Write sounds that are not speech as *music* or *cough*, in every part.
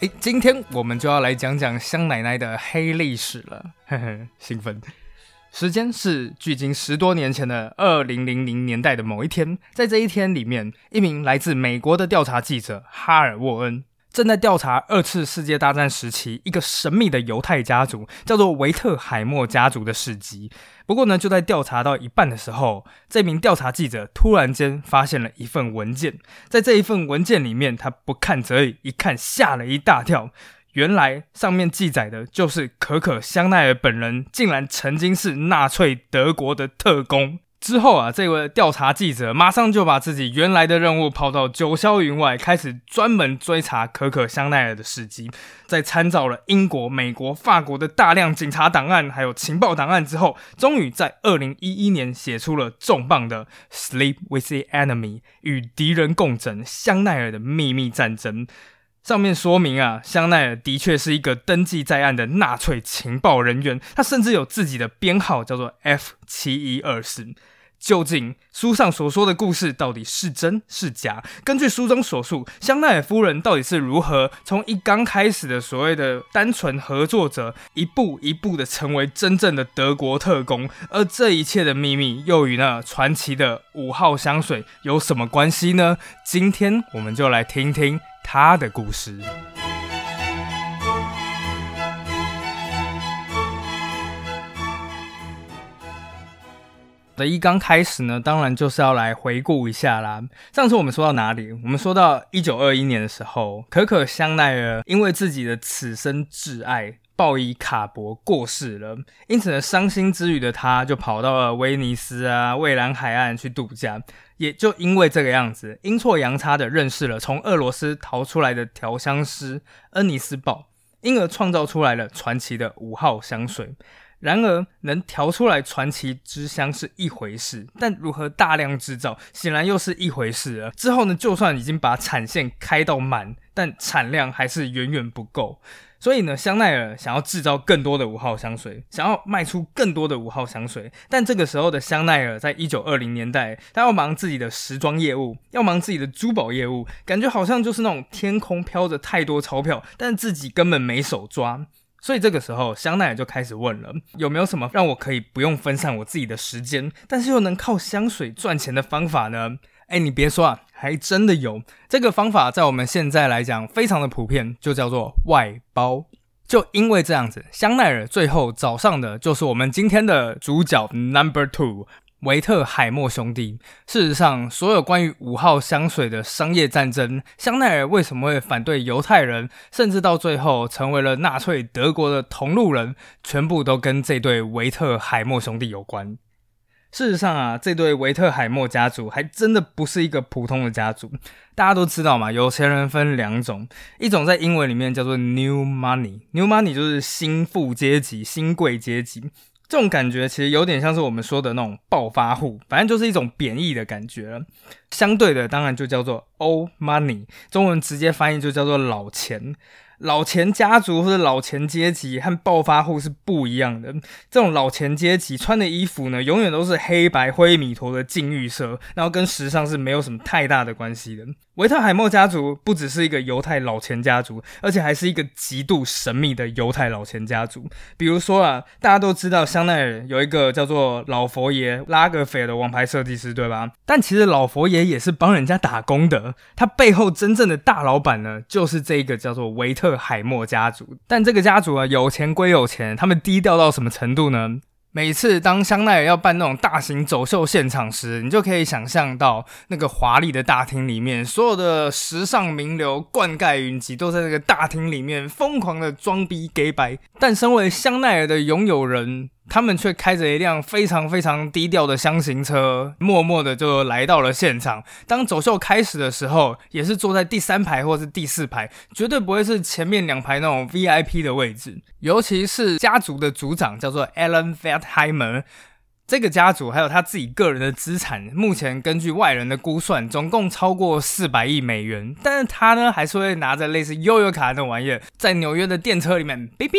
诶，今天我们就要来讲讲香奶奶的黑历史了，呵呵，兴奋。时间是距今十多年前的二零零零年代的某一天，在这一天里面，一名来自美国的调查记者哈尔沃恩正在调查二次世界大战时期一个神秘的犹太家族，叫做维特海默家族的事迹。不过呢，就在调查到一半的时候，这名调查记者突然间发现了一份文件，在这一份文件里面，他不看则已，一看吓了一大跳。原来上面记载的就是可可香奈儿本人，竟然曾经是纳粹德国的特工。之后啊，这位调查记者马上就把自己原来的任务抛到九霄云外，开始专门追查可可香奈儿的事迹。在参照了英国、美国、法国的大量警察档案还有情报档案之后，终于在二零一一年写出了重磅的《Sleep with the Enemy》与敌人共枕香奈儿的秘密战争。上面说明啊，香奈儿的确是一个登记在案的纳粹情报人员，他甚至有自己的编号，叫做 F 七一二四。究竟书上所说的故事到底是真是假？根据书中所述，香奈儿夫人到底是如何从一刚开始的所谓的单纯合作者，一步一步的成为真正的德国特工？而这一切的秘密又与那传奇的五号香水有什么关系呢？今天我们就来听听。他的故事的一刚开始呢，当然就是要来回顾一下啦。上次我们说到哪里？我们说到一九二一年的时候，可可香奈儿因为自己的此生挚爱鲍伊卡伯过世了，因此呢，伤心之余的他就跑到了威尼斯啊、蔚蓝海岸去度假。也就因为这个样子，阴错阳差的认识了从俄罗斯逃出来的调香师恩尼斯堡，因而创造出来了传奇的五号香水。然而，能调出来传奇之香是一回事，但如何大量制造，显然又是一回事了。之后呢，就算已经把产线开到满，但产量还是远远不够。所以呢，香奈儿想要制造更多的五号香水，想要卖出更多的五号香水。但这个时候的香奈儿，在一九二零年代，他要忙自己的时装业务，要忙自己的珠宝业务，感觉好像就是那种天空飘着太多钞票，但自己根本没手抓。所以这个时候，香奈儿就开始问了：有没有什么让我可以不用分散我自己的时间，但是又能靠香水赚钱的方法呢？哎，你别说啊，还真的有这个方法，在我们现在来讲非常的普遍，就叫做外包。就因为这样子，香奈儿最后找上的就是我们今天的主角 Number Two 维特海默兄弟。事实上，所有关于五号香水的商业战争，香奈儿为什么会反对犹太人，甚至到最后成为了纳粹德国的同路人，全部都跟这对维特海默兄弟有关。事实上啊，这对维特海默家族还真的不是一个普通的家族。大家都知道嘛，有钱人分两种，一种在英文里面叫做 New Money，New Money 就是新富阶级、新贵阶级。这种感觉其实有点像是我们说的那种暴发户，反正就是一种贬义的感觉。相对的，当然就叫做 Old Money，中文直接翻译就叫做老钱。老钱家族或者老钱阶级和暴发户是不一样的。这种老钱阶级穿的衣服呢，永远都是黑白灰米陀的禁欲色，然后跟时尚是没有什么太大的关系的。维特海默家族不只是一个犹太老钱家族，而且还是一个极度神秘的犹太老钱家族。比如说啊，大家都知道香奈儿有一个叫做老佛爷拉格斐的王牌设计师，对吧？但其实老佛爷也是帮人家打工的，他背后真正的大老板呢，就是这个叫做维特海默家族。但这个家族啊，有钱归有钱，他们低调到什么程度呢？每次当香奈儿要办那种大型走秀现场时，你就可以想象到那个华丽的大厅里面，所有的时尚名流灌溉云集，都在那个大厅里面疯狂的装逼给白。但身为香奈儿的拥有人。他们却开着一辆非常非常低调的箱型车，默默的就来到了现场。当走秀开始的时候，也是坐在第三排或是第四排，绝对不会是前面两排那种 VIP 的位置。尤其是家族的族长叫做 Alan Fatheimer，这个家族还有他自己个人的资产，目前根据外人的估算，总共超过四百亿美元。但是他呢，还是会拿着类似悠悠卡那玩意，在纽约的电车里面哔哔。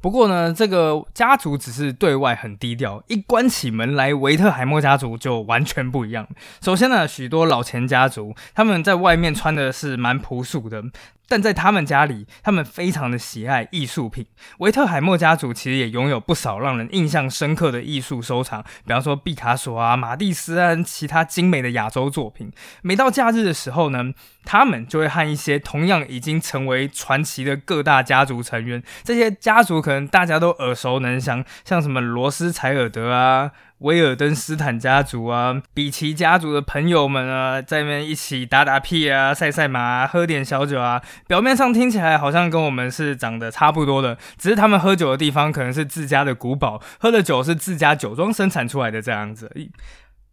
不过呢，这个家族只是对外很低调，一关起门来，维特海默家族就完全不一样。首先呢，许多老钱家族他们在外面穿的是蛮朴素的，但在他们家里，他们非常的喜爱艺术品。维特海默家族其实也拥有不少让人印象深刻的艺术收藏，比方说毕卡索啊、马蒂斯啊，其他精美的亚洲作品。每到假日的时候呢，他们就会和一些同样已经成为传奇的各大家族成员，这些家族可能大家都耳熟能详，像什么罗斯柴尔德啊。威尔登斯坦家族啊，比奇家族的朋友们啊，在那边一起打打屁啊，赛赛马，喝点小酒啊。表面上听起来好像跟我们是长得差不多的，只是他们喝酒的地方可能是自家的古堡，喝的酒是自家酒庄生产出来的这样子。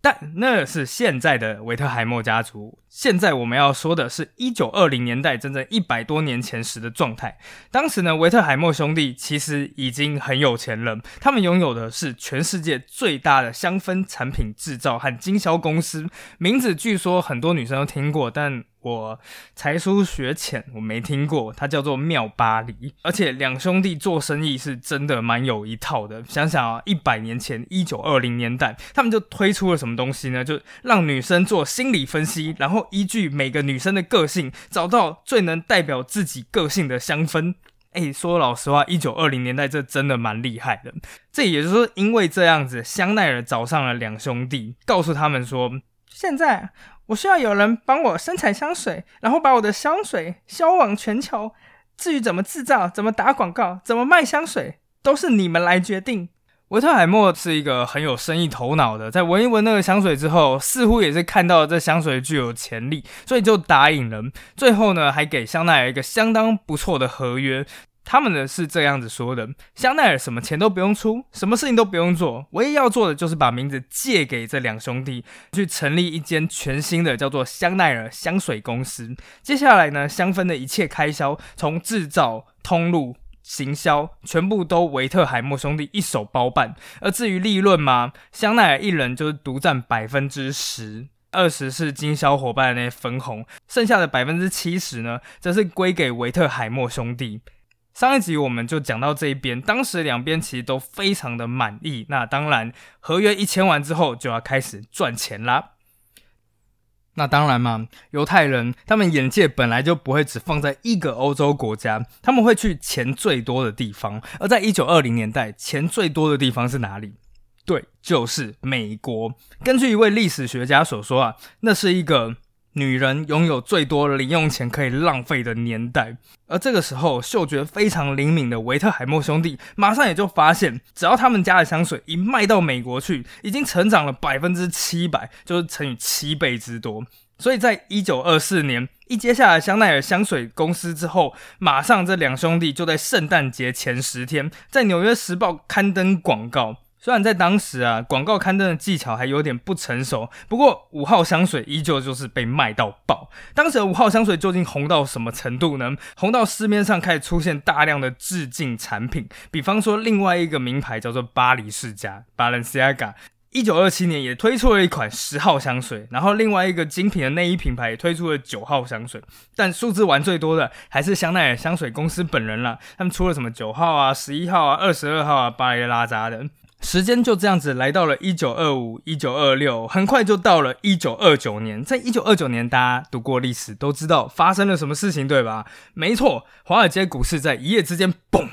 但那是现在的维特海默家族。现在我们要说的是一九二零年代，整整一百多年前时的状态。当时呢，维特海默兄弟其实已经很有钱了，他们拥有的是全世界最大的香氛产品制造和经销公司，名字据说很多女生都听过，但。我才疏学浅，我没听过，它叫做妙巴黎。而且两兄弟做生意是真的蛮有一套的。想想啊，一百年前，一九二零年代，他们就推出了什么东西呢？就让女生做心理分析，然后依据每个女生的个性，找到最能代表自己个性的香氛。哎，说老实话，一九二零年代这真的蛮厉害的。这也就是说，因为这样子，香奈儿找上了两兄弟，告诉他们说，现在。我需要有人帮我生产香水，然后把我的香水销往全球。至于怎么制造、怎么打广告、怎么卖香水，都是你们来决定。维特海默是一个很有生意头脑的，在闻一闻那个香水之后，似乎也是看到这香水具有潜力，所以就答应了。最后呢，还给香奈儿一个相当不错的合约。他们呢是这样子说的：香奈儿什么钱都不用出，什么事情都不用做，唯一要做的就是把名字借给这两兄弟，去成立一间全新的叫做香奈儿香水公司。接下来呢，香氛的一切开销，从制造、通路、行销，全部都维特海默兄弟一手包办。而至于利润嘛，香奈儿一人就是独占百分之十，二十是经销伙伴的那些分红，剩下的百分之七十呢，则是归给维特海默兄弟。上一集我们就讲到这一边，当时两边其实都非常的满意。那当然，合约一签完之后就要开始赚钱啦。那当然嘛，犹太人他们眼界本来就不会只放在一个欧洲国家，他们会去钱最多的地方。而在一九二零年代，钱最多的地方是哪里？对，就是美国。根据一位历史学家所说啊，那是一个。女人拥有最多零用钱可以浪费的年代，而这个时候，嗅觉非常灵敏的维特海默兄弟马上也就发现，只要他们家的香水一卖到美国去，已经成长了百分之七百，就是乘以七倍之多。所以在一九二四年一接下来香奈儿香水公司之后，马上这两兄弟就在圣诞节前十天，在纽约时报刊登广告。虽然在当时啊，广告刊登的技巧还有点不成熟，不过五号香水依旧就是被卖到爆。当时的五号香水究竟红到什么程度呢？红到市面上开始出现大量的致敬产品，比方说另外一个名牌叫做巴黎世家 （Balenciaga），一九二七年也推出了一款十号香水，然后另外一个精品的内衣品牌也推出了九号香水。但数字玩最多的还是香奈儿香水公司本人了，他们出了什么九号啊、十一号啊、二十二号啊、巴黎拉扎的。时间就这样子来到了一九二五、一九二六，很快就到了一九二九年。在一九二九年，大家读过历史都知道发生了什么事情，对吧？没错，华尔街股市在一夜之间，嘣，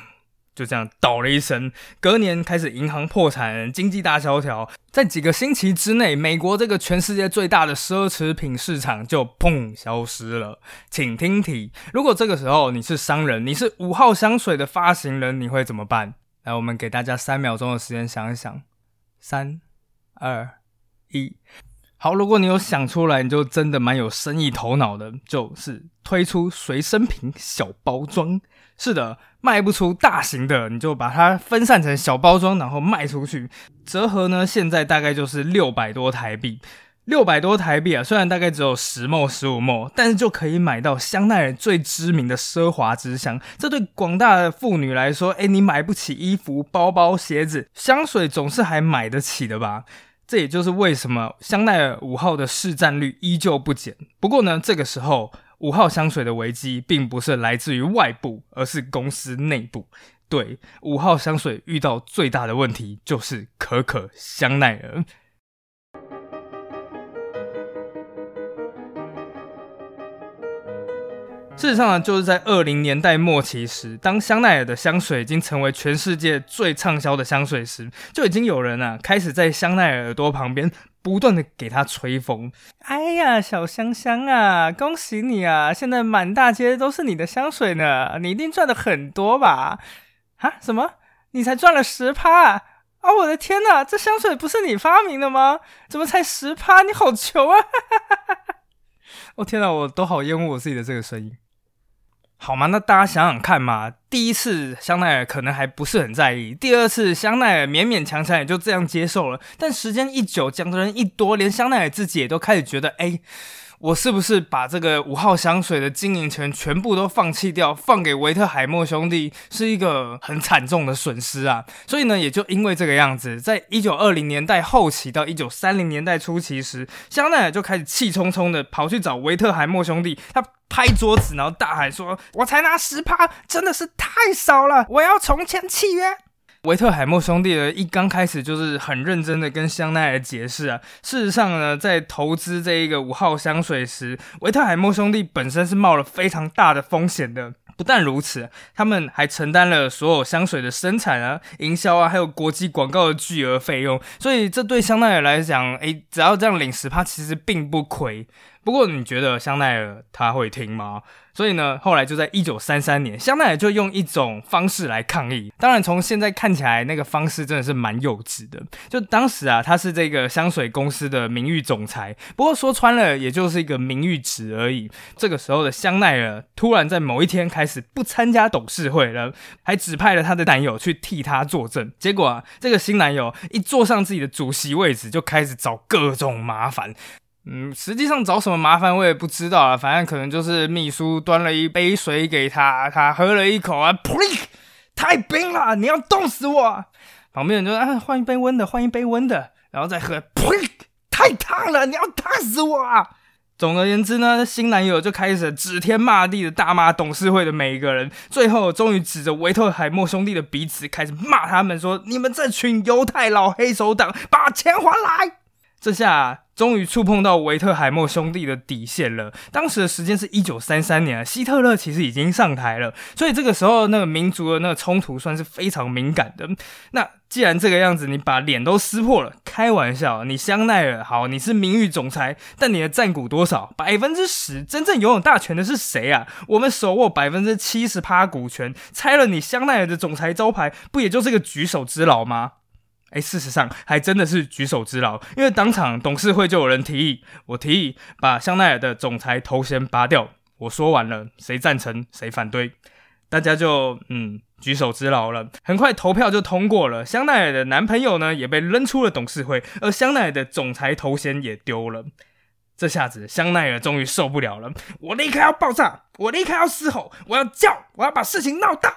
就这样倒了一声。隔年开始银行破产，经济大萧条。在几个星期之内，美国这个全世界最大的奢侈品市场就砰消失了。请听题：如果这个时候你是商人，你是五号香水的发行人，你会怎么办？来，我们给大家三秒钟的时间想一想，三、二、一，好，如果你有想出来，你就真的蛮有生意头脑的，就是推出随身品小包装。是的，卖不出大型的，你就把它分散成小包装，然后卖出去。折合呢，现在大概就是六百多台币。六百多台币啊，虽然大概只有十墨十五墨，但是就可以买到香奈儿最知名的奢华之香。这对广大的妇女来说，哎，你买不起衣服、包包、鞋子，香水总是还买得起的吧？这也就是为什么香奈儿五号的市占率依旧不减。不过呢，这个时候五号香水的危机并不是来自于外部，而是公司内部。对，五号香水遇到最大的问题就是可可香奈儿。事实上呢，就是在二零年代末期时，当香奈儿的香水已经成为全世界最畅销的香水时，就已经有人啊开始在香奈儿耳朵旁边不断的给他吹风。哎呀，小香香啊，恭喜你啊！现在满大街都是你的香水呢，你一定赚的很多吧？啊？什么？你才赚了十趴？啊！我的天哪，这香水不是你发明的吗？怎么才十趴？你好穷啊！我 *laughs* 天哪，我都好厌恶我自己的这个声音。好吗？那大家想想看嘛，第一次香奈儿可能还不是很在意，第二次香奈儿勉勉强强也就这样接受了。但时间一久，讲的人一多，连香奈儿自己也都开始觉得，哎。我是不是把这个五号香水的经营权全部都放弃掉，放给维特海默兄弟，是一个很惨重的损失啊？所以呢，也就因为这个样子，在一九二零年代后期到一九三零年代初期时，香奈儿就开始气冲冲的跑去找维特海默兄弟，他拍桌子，然后大喊说：“我才拿十趴，真的是太少了，我要重签契约。”维特海默兄弟呢，一刚开始就是很认真的跟香奈儿解释啊。事实上呢，在投资这一个五号香水时，维特海默兄弟本身是冒了非常大的风险的。不但如此，他们还承担了所有香水的生产啊、营销啊，还有国际广告的巨额费用。所以这对香奈儿来讲，诶，只要这样领十趴，其实并不亏。不过你觉得香奈儿他会听吗？所以呢，后来就在一九三三年，香奈儿就用一种方式来抗议。当然，从现在看起来，那个方式真的是蛮幼稚的。就当时啊，他是这个香水公司的名誉总裁，不过说穿了，也就是一个名誉职而已。这个时候的香奈儿突然在某一天开始不参加董事会了，还指派了他的男友去替他作证。结果啊，这个新男友一坐上自己的主席位置，就开始找各种麻烦。嗯，实际上找什么麻烦我也不知道啊，反正可能就是秘书端了一杯水给他，他喝了一口啊，噗，太冰了，你要冻死我！旁边人就说啊，换一杯温的，换一杯温的，然后再喝，噗，太烫了，你要烫死我！啊！总而言之呢，新男友就开始指天骂地的大骂董事会的每一个人，最后终于指着维特海默兄弟的鼻子开始骂他们说：“你们这群犹太老黑手党，把钱还来！”这下。终于触碰到维特海默兄弟的底线了。当时的时间是一九三三年，希特勒其实已经上台了，所以这个时候那个民族的那个冲突算是非常敏感的。那既然这个样子，你把脸都撕破了，开玩笑，你香奈儿好，你是名誉总裁，但你的占股多少？百分之十，真正拥有大权的是谁啊？我们手握百分之七十趴股权，拆了你香奈儿的总裁招牌，不也就是个举手之劳吗？哎，事实上还真的是举手之劳，因为当场董事会就有人提议，我提议把香奈儿的总裁头衔拔掉。我说完了，谁赞成谁反对，大家就嗯举手之劳了。很快投票就通过了，香奈儿的男朋友呢也被扔出了董事会，而香奈儿的总裁头衔也丢了。这下子香奈儿终于受不了了，我立刻要爆炸，我立刻要嘶吼，我要叫，我要把事情闹大。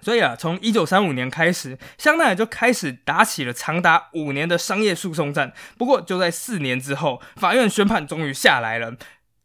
所以啊，从一九三五年开始，香奈儿就开始打起了长达五年的商业诉讼战。不过，就在四年之后，法院宣判终于下来了，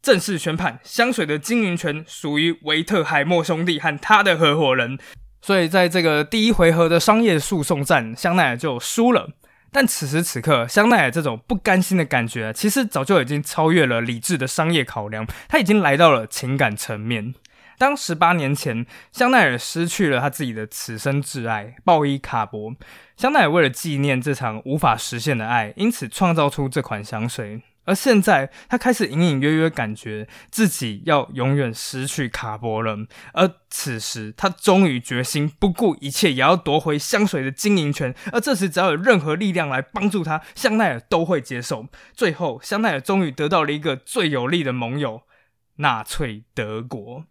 正式宣判香水的经营权属于维特海默兄弟和他的合伙人。所以，在这个第一回合的商业诉讼战，香奈儿就输了。但此时此刻，香奈儿这种不甘心的感觉，其实早就已经超越了理智的商业考量，他已经来到了情感层面。当十八年前，香奈儿失去了他自己的此生挚爱鲍伊卡博，香奈儿为了纪念这场无法实现的爱，因此创造出这款香水。而现在，他开始隐隐约约感觉自己要永远失去卡伯了。而此时，他终于决心不顾一切，也要夺回香水的经营权。而这时，只要有任何力量来帮助他，香奈儿都会接受。最后，香奈儿终于得到了一个最有力的盟友——纳粹德国。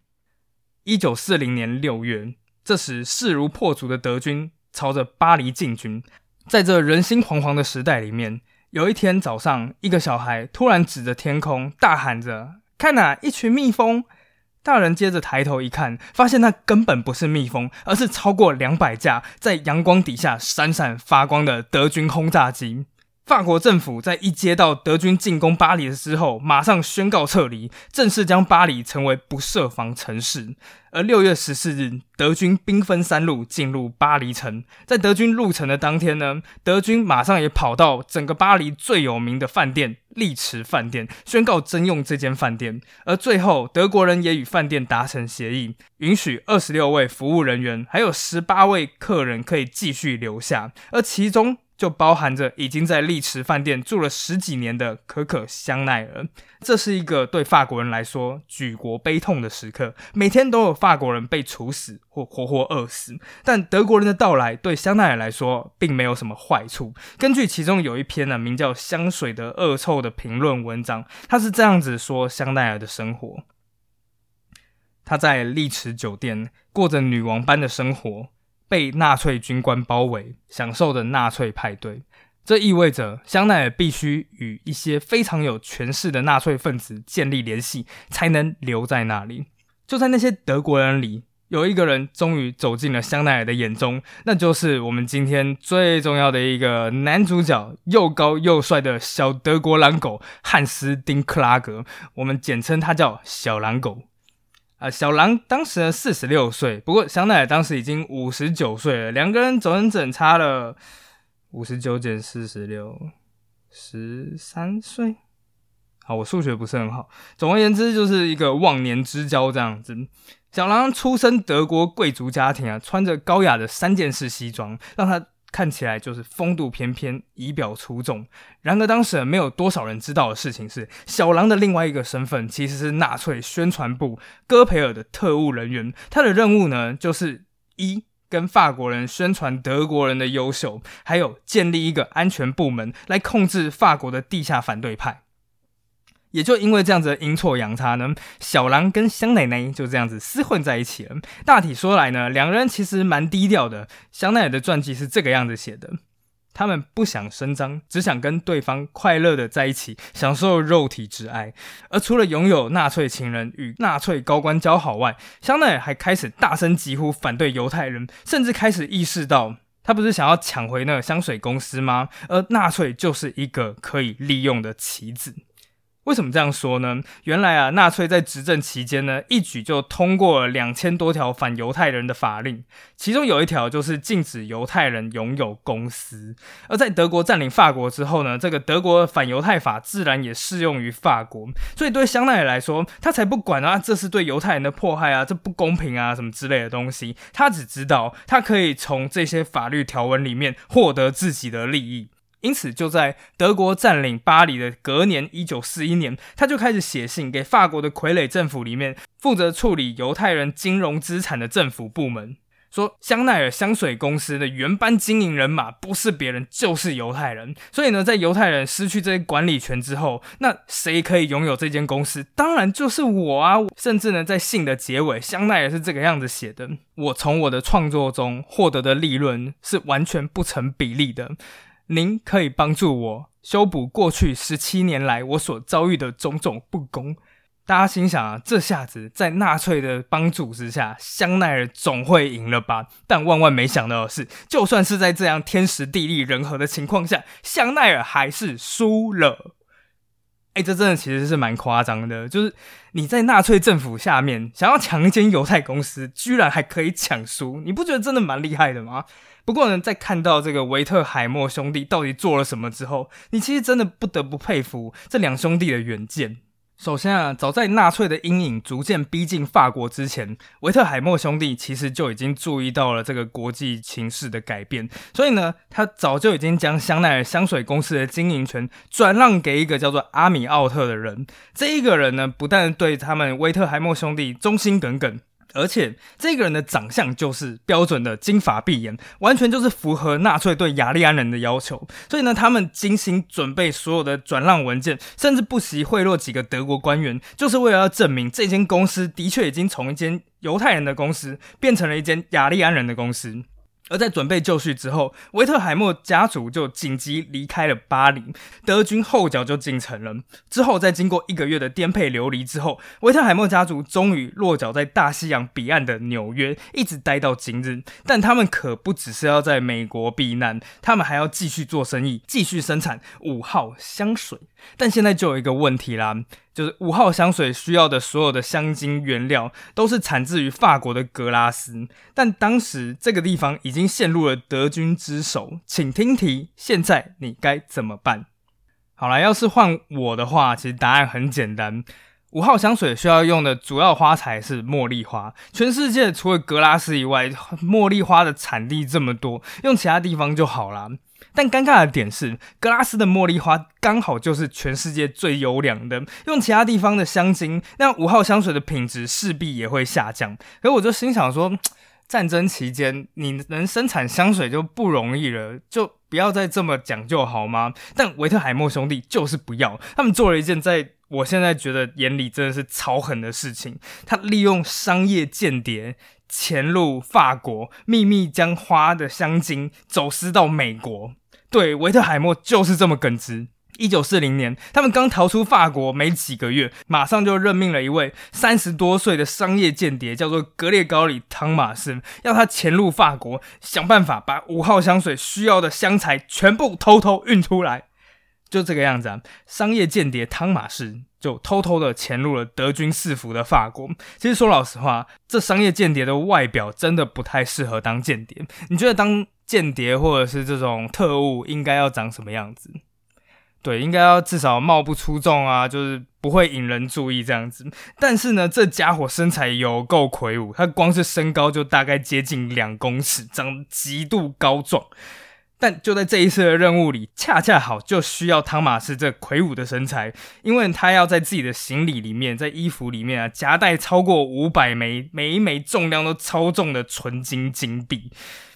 一九四零年六月，这时势如破竹的德军朝着巴黎进军。在这人心惶惶的时代里面，有一天早上，一个小孩突然指着天空大喊着：“看哪，一群蜜蜂！”大人接着抬头一看，发现那根本不是蜜蜂，而是超过两百架在阳光底下闪闪发光的德军轰炸机。法国政府在一接到德军进攻巴黎的时候，马上宣告撤离，正式将巴黎成为不设防城市。而六月十四日，德军兵分三路进入巴黎城。在德军入城的当天呢，德军马上也跑到整个巴黎最有名的饭店丽池饭店，宣告征用这间饭店。而最后，德国人也与饭店达成协议，允许二十六位服务人员还有十八位客人可以继续留下，而其中。就包含着已经在丽池饭店住了十几年的可可香奈儿，这是一个对法国人来说举国悲痛的时刻。每天都有法国人被处死或活活饿死，但德国人的到来对香奈儿来说并没有什么坏处。根据其中有一篇呢名叫《香水的恶臭》的评论文章，他是这样子说香奈儿的生活：他在丽池酒店过着女王般的生活。被纳粹军官包围，享受的纳粹派对。这意味着香奈儿必须与一些非常有权势的纳粹分子建立联系，才能留在那里。就在那些德国人里，有一个人终于走进了香奈儿的眼中，那就是我们今天最重要的一个男主角——又高又帅的小德国狼狗汉斯·丁克拉格。我们简称他叫小狼狗。啊，小狼当时四十六岁，不过香奈儿当时已经五十九岁了，两个人整整差了五十九减四十六，十三岁。好，我数学不是很好，总而言之就是一个忘年之交这样子。小狼出身德国贵族家庭啊，穿着高雅的三件式西装，让他。看起来就是风度翩翩、仪表出众。然而，当时没有多少人知道的事情是，小狼的另外一个身份其实是纳粹宣传部戈培尔的特务人员。他的任务呢，就是一跟法国人宣传德国人的优秀，还有建立一个安全部门来控制法国的地下反对派。也就因为这样子的阴错阳差呢，小狼跟香奶奶就这样子厮混在一起了。大体说来呢，两人其实蛮低调的。香奈儿的传记是这个样子写的：他们不想声张，只想跟对方快乐的在一起，享受肉体之爱。而除了拥有纳粹情人与纳粹高官交好外，香奈儿还开始大声疾呼反对犹太人，甚至开始意识到，他不是想要抢回那个香水公司吗？而纳粹就是一个可以利用的棋子。为什么这样说呢？原来啊，纳粹在执政期间呢，一举就通过了两千多条反犹太人的法令，其中有一条就是禁止犹太人拥有公司。而在德国占领法国之后呢，这个德国反犹太法自然也适用于法国。所以对香奈儿来说，他才不管啊，这是对犹太人的迫害啊，这不公平啊，什么之类的东西。他只知道他可以从这些法律条文里面获得自己的利益。因此，就在德国占领巴黎的隔年，一九四一年，他就开始写信给法国的傀儡政府里面负责处理犹太人金融资产的政府部门，说香奈儿香水公司的原班经营人马不是别人，就是犹太人。所以呢，在犹太人失去这些管理权之后，那谁可以拥有这间公司？当然就是我啊！甚至呢，在信的结尾，香奈儿是这个样子写的：我从我的创作中获得的利润是完全不成比例的。您可以帮助我修补过去十七年来我所遭遇的种种不公。大家心想啊，这下子在纳粹的帮助之下，香奈儿总会赢了吧？但万万没想到的是，就算是在这样天时地利人和的情况下，香奈儿还是输了。哎，这真的其实是蛮夸张的，就是你在纳粹政府下面想要抢一间犹太公司，居然还可以抢书，你不觉得真的蛮厉害的吗？不过呢，在看到这个维特海默兄弟到底做了什么之后，你其实真的不得不佩服这两兄弟的远见。首先啊，早在纳粹的阴影逐渐逼近法国之前，维特海默兄弟其实就已经注意到了这个国际形势的改变，所以呢，他早就已经将香奈儿香水公司的经营权转让给一个叫做阿米奥特的人。这一个人呢，不但对他们维特海默兄弟忠心耿耿。而且这个人的长相就是标准的金发碧眼，完全就是符合纳粹对雅利安人的要求。所以呢，他们精心准备所有的转让文件，甚至不惜贿赂几个德国官员，就是为了要证明这间公司的确已经从一间犹太人的公司变成了一间雅利安人的公司。而在准备就绪之后，维特海默家族就紧急离开了巴黎，德军后脚就进城了。之后，在经过一个月的颠沛流离之后，维特海默家族终于落脚在大西洋彼岸的纽约，一直待到今日。但他们可不只是要在美国避难，他们还要继续做生意，继续生产五号香水。但现在就有一个问题啦。就是五号香水需要的所有的香精原料都是产自于法国的格拉斯，但当时这个地方已经陷入了德军之手，请听题，现在你该怎么办？好了，要是换我的话，其实答案很简单，五号香水需要用的主要花材是茉莉花，全世界除了格拉斯以外，茉莉花的产地这么多，用其他地方就好了。但尴尬的点是，格拉斯的茉莉花刚好就是全世界最优良的，用其他地方的香精，那五号香水的品质势必也会下降。而我就心想说，*tsk* 战争期间你能生产香水就不容易了，就不要再这么讲究好吗？但维特海默兄弟就是不要，他们做了一件在我现在觉得眼里真的是超狠的事情，他利用商业间谍。潜入法国，秘密将花的香精走私到美国。对，维特海默就是这么耿直。一九四零年，他们刚逃出法国没几个月，马上就任命了一位三十多岁的商业间谍，叫做格列高里·汤马斯，要他潜入法国，想办法把五号香水需要的香材全部偷偷运出来。就这个样子啊，商业间谍汤马士就偷偷的潜入了德军四伏的法国。其实说老实话，这商业间谍的外表真的不太适合当间谍。你觉得当间谍或者是这种特务应该要长什么样子？对，应该要至少貌不出众啊，就是不会引人注意这样子。但是呢，这家伙身材有够魁梧，他光是身高就大概接近两公尺，长得极度高壮。但就在这一次的任务里，恰恰好就需要汤马斯这魁梧的身材，因为他要在自己的行李里面，在衣服里面啊夹带超过五百枚，每一枚重量都超重的纯金金币，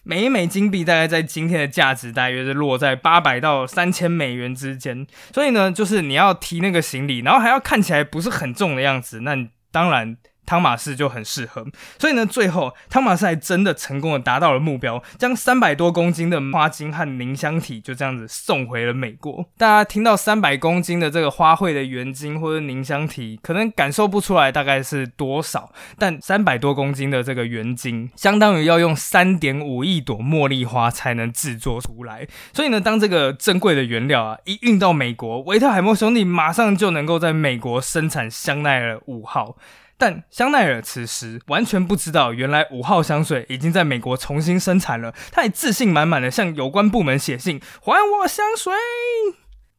每一枚金币大概在今天的价值大约是落在八百到三千美元之间。所以呢，就是你要提那个行李，然后还要看起来不是很重的样子，那当然。汤马士就很适合，所以呢，最后汤马士还真的成功的达到了目标，将三百多公斤的花精和凝香体就这样子送回了美国。大家听到三百公斤的这个花卉的原精或者凝香体，可能感受不出来大概是多少，但三百多公斤的这个原精，相当于要用三点五亿朵茉莉花才能制作出来。所以呢，当这个珍贵的原料啊一运到美国，维特海默兄弟马上就能够在美国生产香奈儿五号。但香奈儿此时完全不知道，原来五号香水已经在美国重新生产了。他也自信满满的向有关部门写信，还我香水。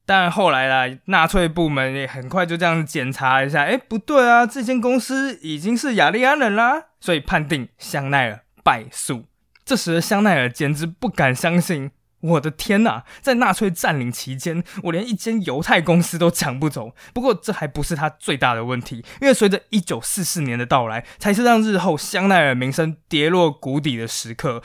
但后来啦，纳粹部门也很快就这样检查一下，哎，不对啊，这间公司已经是雅利安人啦，所以判定香奈儿败诉。这时的香奈儿简直不敢相信。我的天呐，在纳粹占领期间，我连一间犹太公司都抢不走。不过这还不是他最大的问题，因为随着一九四四年的到来，才是让日后香奈儿名声跌落谷底的时刻。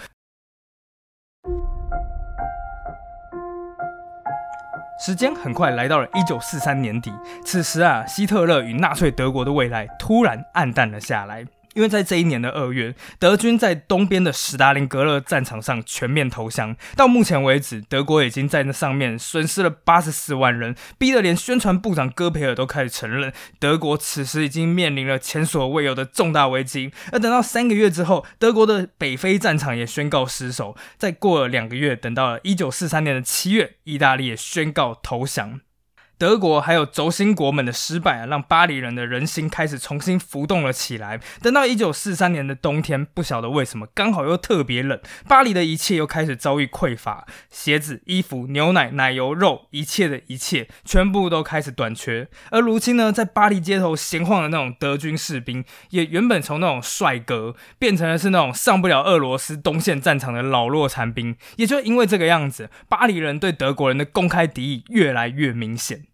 时间很快来到了一九四三年底，此时啊，希特勒与纳粹德国的未来突然暗淡了下来。因为在这一年的二月，德军在东边的史达林格勒战场上全面投降。到目前为止，德国已经在那上面损失了八十四万人，逼得连宣传部长戈培尔都开始承认，德国此时已经面临了前所未有的重大危机。而等到三个月之后，德国的北非战场也宣告失守。再过了两个月，等到了一九四三年的七月，意大利也宣告投降。德国还有轴心国们的失败啊，让巴黎人的人心开始重新浮动了起来。等到一九四三年的冬天，不晓得为什么刚好又特别冷，巴黎的一切又开始遭遇匮乏，鞋子、衣服、牛奶、奶油、肉，一切的一切全部都开始短缺。而如今呢，在巴黎街头闲晃的那种德军士兵，也原本从那种帅哥变成了是那种上不了俄罗斯东线战场的老弱残兵。也就因为这个样子，巴黎人对德国人的公开敌意越来越明显。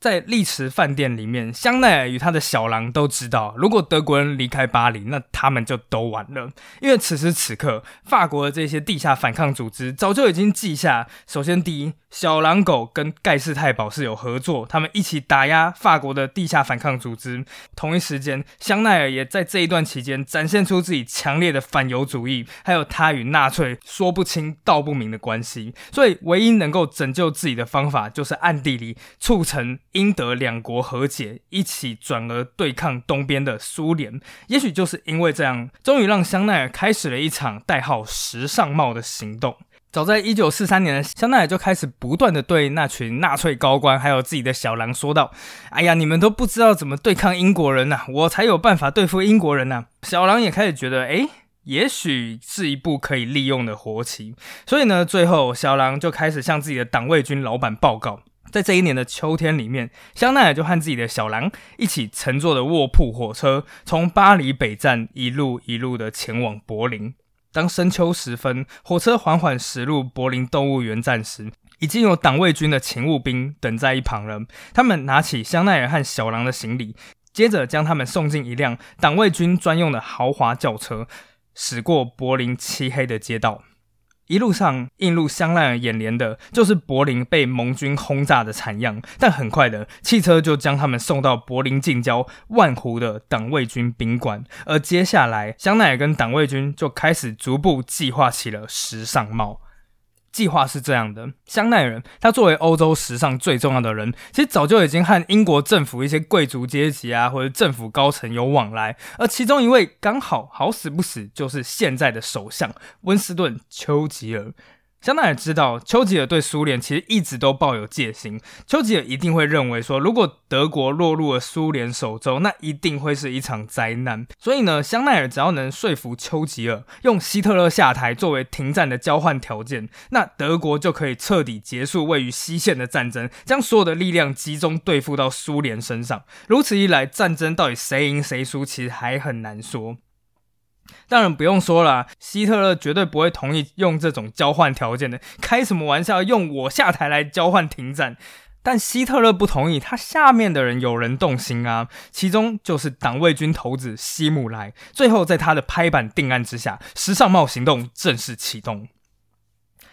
在丽池饭店里面，香奈儿与他的小狼都知道，如果德国人离开巴黎，那他们就都完了。因为此时此刻，法国的这些地下反抗组织早就已经记下：首先，第一，小狼狗跟盖世太保是有合作，他们一起打压法国的地下反抗组织。同一时间，香奈儿也在这一段期间展现出自己强烈的反犹主义，还有他与纳粹说不清道不明的关系。所以，唯一能够拯救自己的方法，就是暗地里促成英德两国和解，一起转而对抗东边的苏联。也许就是因为这样，终于让香奈儿开始了一场代号“时尚帽”的行动。早在一九四三年，香奈儿就开始不断的对那群纳粹高官，还有自己的小狼说道：“哎呀，你们都不知道怎么对抗英国人呐，我才有办法对付英国人呐。”小狼也开始觉得，哎，也许是一部可以利用的活棋。所以呢，最后小狼就开始向自己的党卫军老板报告，在这一年的秋天里面，香奈儿就和自己的小狼一起乘坐的卧铺火车，从巴黎北站一路一路的前往柏林。当深秋时分，火车缓缓驶入柏林动物园站时，已经有党卫军的勤务兵等在一旁了。他们拿起香奈儿和小狼的行李，接着将他们送进一辆党卫军专用的豪华轿车，驶过柏林漆黑的街道。一路上映入香奈儿眼帘的就是柏林被盟军轰炸的惨样，但很快的汽车就将他们送到柏林近郊万湖的党卫军宾馆，而接下来香奈儿跟党卫军就开始逐步计划起了时尚帽。计划是这样的：香奈儿，他作为欧洲史上最重要的人，其实早就已经和英国政府一些贵族阶级啊，或者政府高层有往来。而其中一位刚好好死不死，就是现在的首相温斯顿·丘吉尔。香奈儿知道丘吉尔对苏联其实一直都抱有戒心，丘吉尔一定会认为说，如果德国落入了苏联手中，那一定会是一场灾难。所以呢，香奈儿只要能说服丘吉尔用希特勒下台作为停战的交换条件，那德国就可以彻底结束位于西线的战争，将所有的力量集中对付到苏联身上。如此一来，战争到底谁赢谁输，其实还很难说。当然不用说了，希特勒绝对不会同意用这种交换条件的。开什么玩笑，用我下台来交换停战？但希特勒不同意，他下面的人有人动心啊，其中就是党卫军头子希姆莱。最后，在他的拍板定案之下，时尚帽行动正式启动。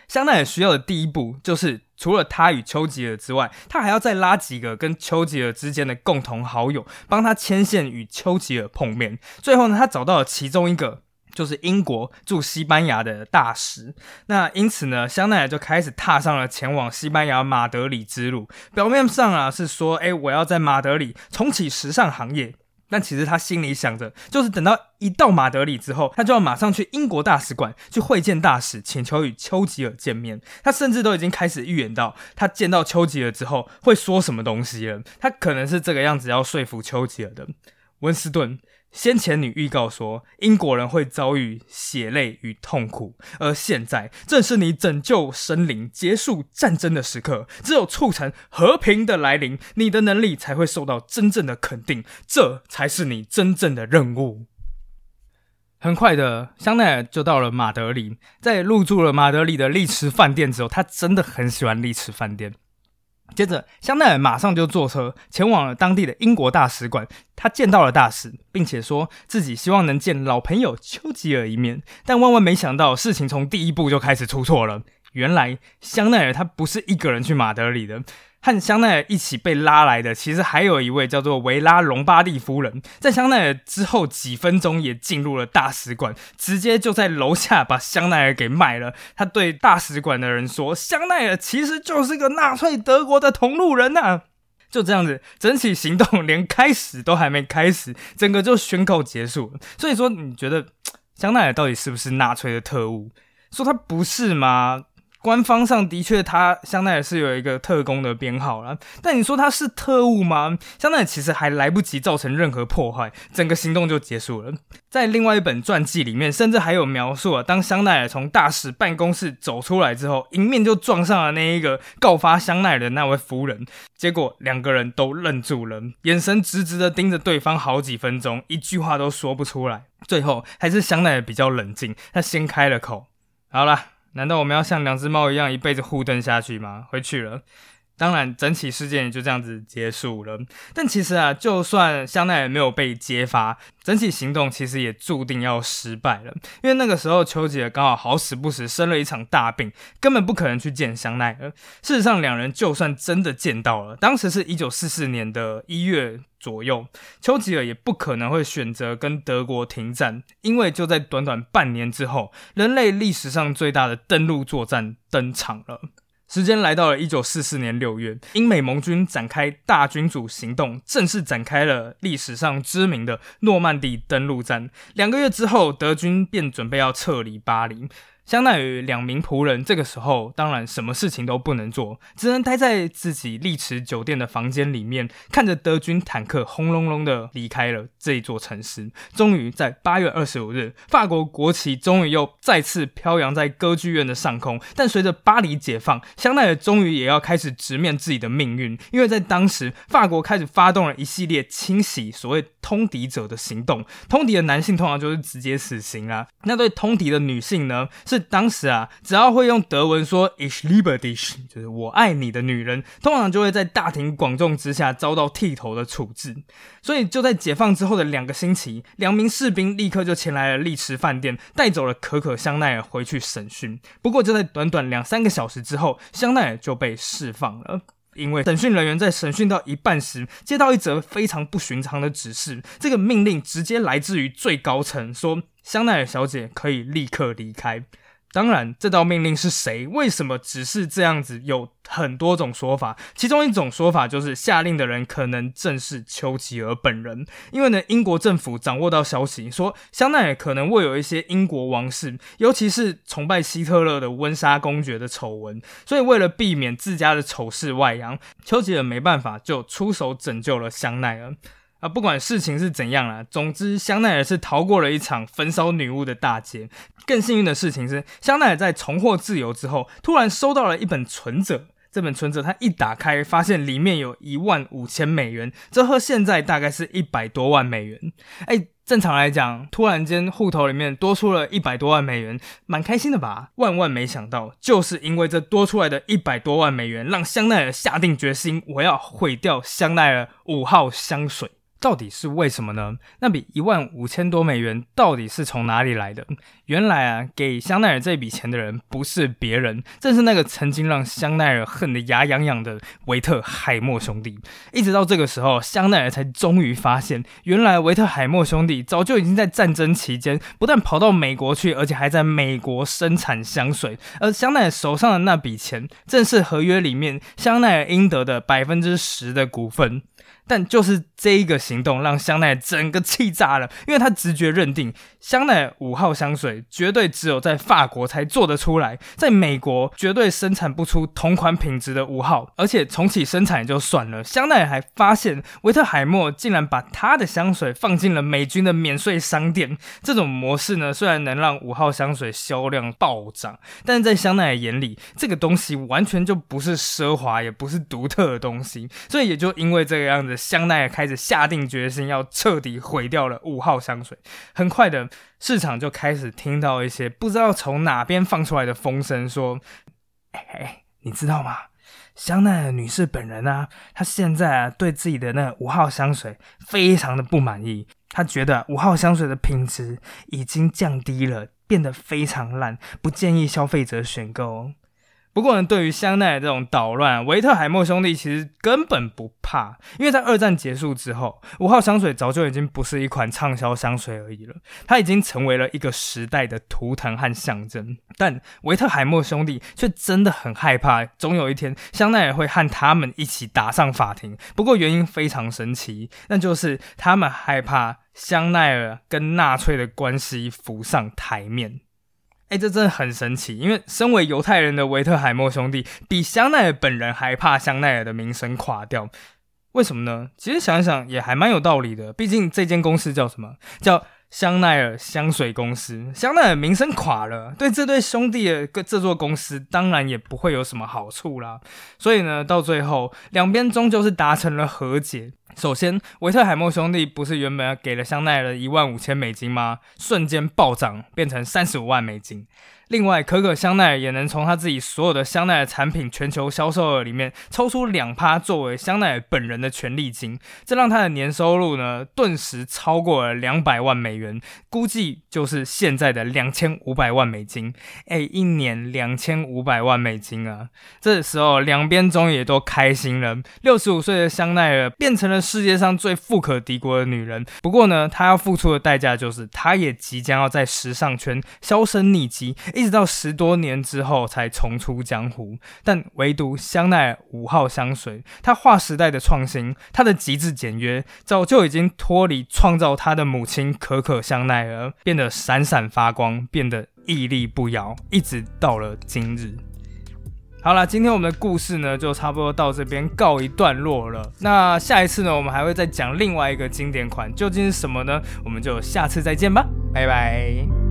香奈儿需要的第一步，就是除了他与丘吉尔之外，他还要再拉几个跟丘吉尔之间的共同好友，帮他牵线与丘吉尔碰面。最后呢，他找到了其中一个，就是英国驻西班牙的大使。那因此呢，香奈儿就开始踏上了前往西班牙马德里之路。表面上啊是说，哎，我要在马德里重启时尚行业。但其实他心里想着，就是等到一到马德里之后，他就要马上去英国大使馆去会见大使，请求与丘吉尔见面。他甚至都已经开始预言到，他见到丘吉尔之后会说什么东西了。他可能是这个样子要说服丘吉尔的，温斯顿。先前你预告说英国人会遭遇血泪与痛苦，而现在正是你拯救生灵、结束战争的时刻。只有促成和平的来临，你的能力才会受到真正的肯定，这才是你真正的任务。很快的，香奈儿就到了马德里，在入住了马德里的丽池饭店之后，他真的很喜欢丽池饭店。接着，香奈儿马上就坐车前往了当地的英国大使馆。他见到了大使，并且说自己希望能见老朋友丘吉尔一面。但万万没想到，事情从第一步就开始出错了。原来，香奈儿他不是一个人去马德里的。和香奈儿一起被拉来的，其实还有一位叫做维拉隆巴蒂夫人。在香奈儿之后几分钟，也进入了大使馆，直接就在楼下把香奈儿给卖了。他对大使馆的人说：“香奈儿其实就是个纳粹德国的同路人呐。”就这样子，整起行动连开始都还没开始，整个就宣告结束。所以说，你觉得香奈儿到底是不是纳粹的特务？说他不是吗？官方上的确，他香奈儿是有一个特工的编号了，但你说他是特务吗？香奈儿其实还来不及造成任何破坏，整个行动就结束了。在另外一本传记里面，甚至还有描述啊，当香奈儿从大使办公室走出来之后，迎面就撞上了那一个告发香奈儿的那位夫人，结果两个人都愣住了，眼神直直的盯着对方好几分钟，一句话都说不出来。最后还是香奈儿比较冷静，他先开了口：“好了。”难道我们要像两只猫一样一辈子互瞪下去吗？回去了，当然，整起事件也就这样子结束了。但其实啊，就算香奈儿没有被揭发，整起行动其实也注定要失败了。因为那个时候，丘吉尔刚好好死不死生了一场大病，根本不可能去见香奈儿。事实上，两人就算真的见到了，当时是一九四四年的一月左右，丘吉尔也不可能会选择跟德国停战，因为就在短短半年之后，人类历史上最大的登陆作战登场了。时间来到了一九四四年六月，英美盟军展开大军主行动，正式展开了历史上知名的诺曼底登陆战。两个月之后，德军便准备要撤离巴黎。相当于两名仆人，这个时候当然什么事情都不能做，只能待在自己丽池酒店的房间里面，看着德军坦克轰隆隆的离开了这座城市。终于在八月二十五日，法国国旗终于又再次飘扬在歌剧院的上空。但随着巴黎解放，香奈儿终于也要开始直面自己的命运，因为在当时，法国开始发动了一系列清洗所谓通敌者的行动。通敌的男性通常就是直接死刑啊，那对通敌的女性呢是。当时啊，只要会用德文说 “Ich liebe dich”，就是我爱你的女人，通常就会在大庭广众之下遭到剃头的处置。所以就在解放之后的两个星期，两名士兵立刻就前来了丽池饭店，带走了可可香奈儿回去审讯。不过就在短短两三个小时之后，香奈儿就被释放了，因为审讯人员在审讯到一半时，接到一则非常不寻常的指示。这个命令直接来自于最高层，说香奈儿小姐可以立刻离开。当然，这道命令是谁？为什么只是这样子？有很多种说法。其中一种说法就是下令的人可能正是丘吉尔本人，因为呢，英国政府掌握到消息说香奈儿可能会有一些英国王室，尤其是崇拜希特勒的温莎公爵的丑闻，所以为了避免自家的丑事外扬，丘吉尔没办法就出手拯救了香奈儿。啊，不管事情是怎样啦，总之香奈儿是逃过了一场焚烧女巫的大劫。更幸运的事情是，香奈儿在重获自由之后，突然收到了一本存折。这本存折他一打开，发现里面有一万五千美元，这和现在大概是一百多万美元。哎，正常来讲，突然间户头里面多出了一百多万美元，蛮开心的吧？万万没想到，就是因为这多出来的一百多万美元，让香奈儿下定决心，我要毁掉香奈儿五号香水。到底是为什么呢？那笔一万五千多美元到底是从哪里来的？原来啊，给香奈儿这笔钱的人不是别人，正是那个曾经让香奈儿恨得牙痒痒的维特海默兄弟。一直到这个时候，香奈儿才终于发现，原来维特海默兄弟早就已经在战争期间不但跑到美国去，而且还在美国生产香水。而香奈儿手上的那笔钱，正是合约里面香奈儿应得的百分之十的股份。但就是这一个行动，让香奈儿整个气炸了，因为他直觉认定香奈儿五号香水绝对只有在法国才做得出来，在美国绝对生产不出同款品质的五号，而且重启生产也就算了，香奈儿还发现维特海默竟然把他的香水放进了美军的免税商店，这种模式呢，虽然能让五号香水销量暴涨，但是在香奈儿眼里，这个东西完全就不是奢华，也不是独特的东西，所以也就因为这个样子。香奈儿开始下定决心要彻底毁掉了五号香水。很快的，市场就开始听到一些不知道从哪边放出来的风声，说：“哎，你知道吗？香奈儿女士本人啊，她现在啊对自己的那五号香水非常的不满意。她觉得五号香水的品质已经降低了，变得非常烂，不建议消费者选购。”不过呢，对于香奈儿这种捣乱，维特海默兄弟其实根本不怕，因为在二战结束之后，五号香水早就已经不是一款畅销香水而已了，它已经成为了一个时代的图腾和象征。但维特海默兄弟却真的很害怕，总有一天香奈儿会和他们一起打上法庭。不过原因非常神奇，那就是他们害怕香奈儿跟纳粹的关系浮上台面。哎，这真的很神奇，因为身为犹太人的维特海默兄弟，比香奈儿本人还怕香奈儿的名声垮掉。为什么呢？其实想想也还蛮有道理的，毕竟这间公司叫什么？叫香奈儿香水公司。香奈儿名声垮了，对这对兄弟的这座公司当然也不会有什么好处啦。所以呢，到最后两边终究是达成了和解。首先，维特海默兄弟不是原本给了香奈儿一万五千美金吗？瞬间暴涨，变成三十五万美金。另外，可可香奈儿也能从他自己所有的香奈儿产品全球销售额里面抽出两趴作为香奈儿本人的权利金，这让他的年收入呢顿时超过了两百万美元，估计就是现在的两千五百万美金。哎，一年两千五百万美金啊！这时候两边终于也都开心了。六十五岁的香奈儿变成了世界上最富可敌国的女人。不过呢，她要付出的代价就是，她也即将要在时尚圈销声匿迹。一直到十多年之后才重出江湖，但唯独香奈儿五号香水，它划时代的创新，它的极致简约，早就已经脱离创造它的母亲可可香奈儿，变得闪闪发光，变得屹立不摇，一直到了今日。好了，今天我们的故事呢，就差不多到这边告一段落了。那下一次呢，我们还会再讲另外一个经典款，究竟是什么呢？我们就下次再见吧，拜拜。